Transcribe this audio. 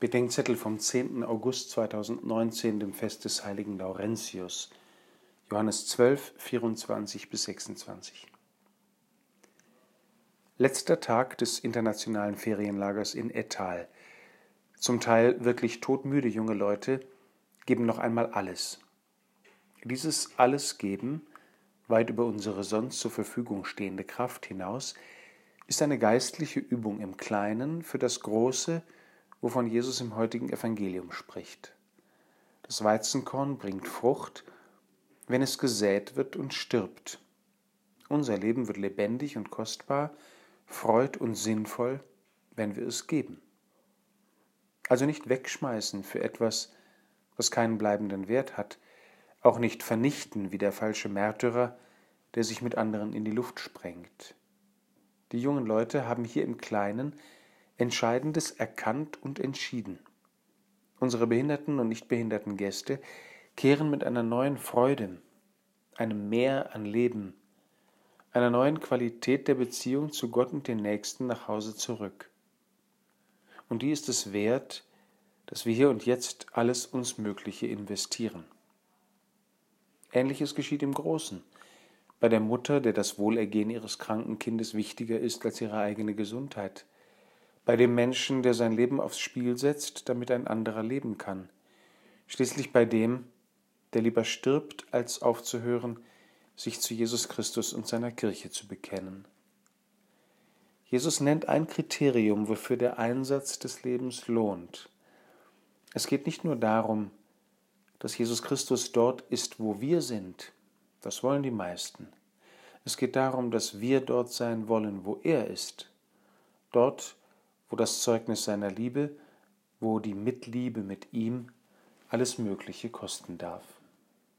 Bedenkzettel vom 10. August 2019, dem Fest des heiligen Laurentius. Johannes 12, 24 bis 26. Letzter Tag des internationalen Ferienlagers in Ettal. Zum Teil wirklich todmüde junge Leute geben noch einmal alles. Dieses alles geben, weit über unsere sonst zur Verfügung stehende Kraft hinaus, ist eine geistliche Übung im Kleinen für das Große, wovon Jesus im heutigen Evangelium spricht. Das Weizenkorn bringt Frucht, wenn es gesät wird und stirbt. Unser Leben wird lebendig und kostbar, freud und sinnvoll, wenn wir es geben. Also nicht wegschmeißen für etwas, was keinen bleibenden Wert hat, auch nicht vernichten wie der falsche Märtyrer, der sich mit anderen in die Luft sprengt. Die jungen Leute haben hier im Kleinen Entscheidendes erkannt und entschieden. Unsere behinderten und nicht behinderten Gäste kehren mit einer neuen Freude, einem Mehr an Leben, einer neuen Qualität der Beziehung zu Gott und den Nächsten nach Hause zurück. Und die ist es wert, dass wir hier und jetzt alles uns Mögliche investieren. Ähnliches geschieht im Großen, bei der Mutter, der das Wohlergehen ihres kranken Kindes wichtiger ist als ihre eigene Gesundheit, bei dem Menschen, der sein Leben aufs Spiel setzt, damit ein anderer leben kann, schließlich bei dem, der lieber stirbt, als aufzuhören, sich zu Jesus Christus und seiner Kirche zu bekennen. Jesus nennt ein Kriterium, wofür der Einsatz des Lebens lohnt. Es geht nicht nur darum, dass Jesus Christus dort ist, wo wir sind, das wollen die meisten. Es geht darum, dass wir dort sein wollen, wo er ist, dort, wo das Zeugnis seiner Liebe, wo die Mitliebe mit ihm alles Mögliche kosten darf.